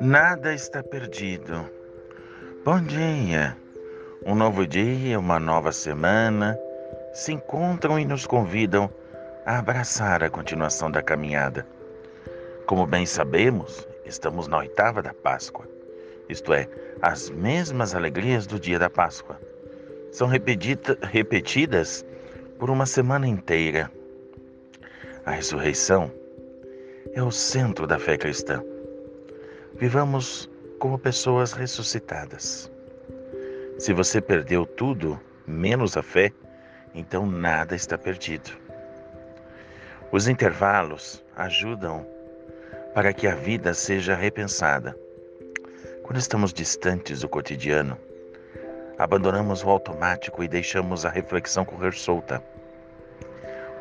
Nada está perdido. Bom dia. Um novo dia, uma nova semana se encontram e nos convidam a abraçar a continuação da caminhada. Como bem sabemos, estamos na oitava da Páscoa, isto é, as mesmas alegrias do dia da Páscoa. São repetida, repetidas por uma semana inteira. A ressurreição é o centro da fé cristã. Vivamos como pessoas ressuscitadas. Se você perdeu tudo, menos a fé, então nada está perdido. Os intervalos ajudam para que a vida seja repensada. Quando estamos distantes do cotidiano, abandonamos o automático e deixamos a reflexão correr solta.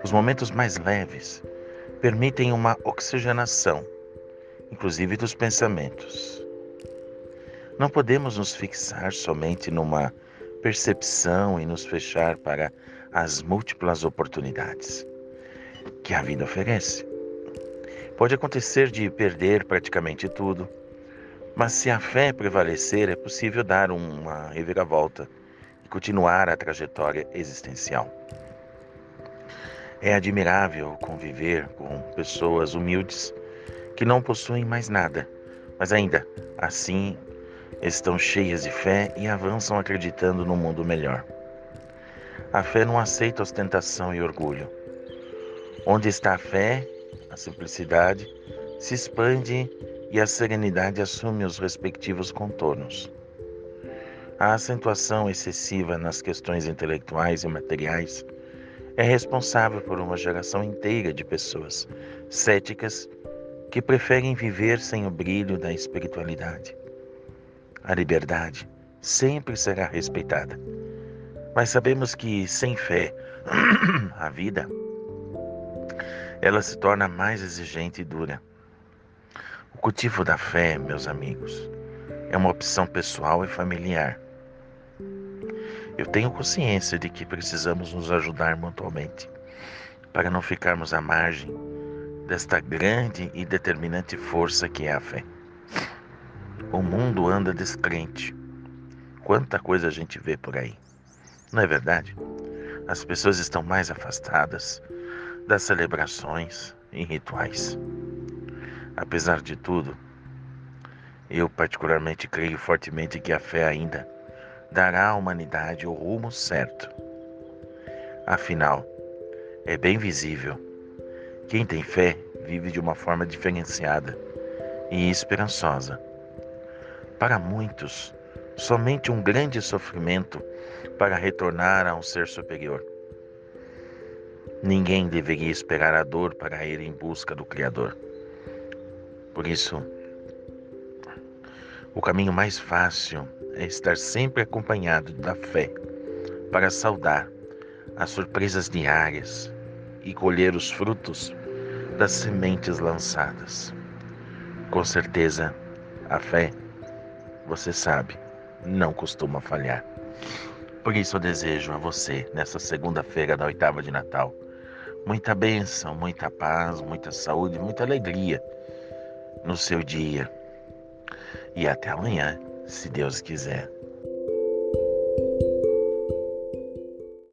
Os momentos mais leves permitem uma oxigenação inclusive dos pensamentos. Não podemos nos fixar somente numa percepção e nos fechar para as múltiplas oportunidades que a vida oferece. Pode acontecer de perder praticamente tudo, mas se a fé prevalecer, é possível dar uma reviravolta e continuar a trajetória existencial. É admirável conviver com pessoas humildes que não possuem mais nada, mas ainda assim estão cheias de fé e avançam acreditando no mundo melhor. A fé não aceita ostentação e orgulho. Onde está a fé, a simplicidade se expande e a serenidade assume os respectivos contornos. A acentuação excessiva nas questões intelectuais e materiais é responsável por uma geração inteira de pessoas céticas que preferem viver sem o brilho da espiritualidade. A liberdade sempre será respeitada, mas sabemos que sem fé, a vida ela se torna mais exigente e dura. O cultivo da fé, meus amigos, é uma opção pessoal e familiar. Eu tenho consciência de que precisamos nos ajudar mutuamente para não ficarmos à margem desta grande e determinante força que é a fé. O mundo anda descrente. Quanta coisa a gente vê por aí. Não é verdade? As pessoas estão mais afastadas das celebrações e rituais. Apesar de tudo, eu particularmente creio fortemente que a fé ainda dará à humanidade o rumo certo. Afinal, é bem visível quem tem fé vive de uma forma diferenciada e esperançosa. Para muitos, somente um grande sofrimento para retornar a um ser superior. Ninguém deveria esperar a dor para ir em busca do Criador. Por isso, o caminho mais fácil é estar sempre acompanhado da fé para saudar as surpresas diárias e colher os frutos das sementes lançadas. Com certeza, a fé, você sabe, não costuma falhar. Por isso eu desejo a você, nessa segunda-feira da oitava de Natal, muita bênção, muita paz, muita saúde, muita alegria no seu dia. E até amanhã, se Deus quiser.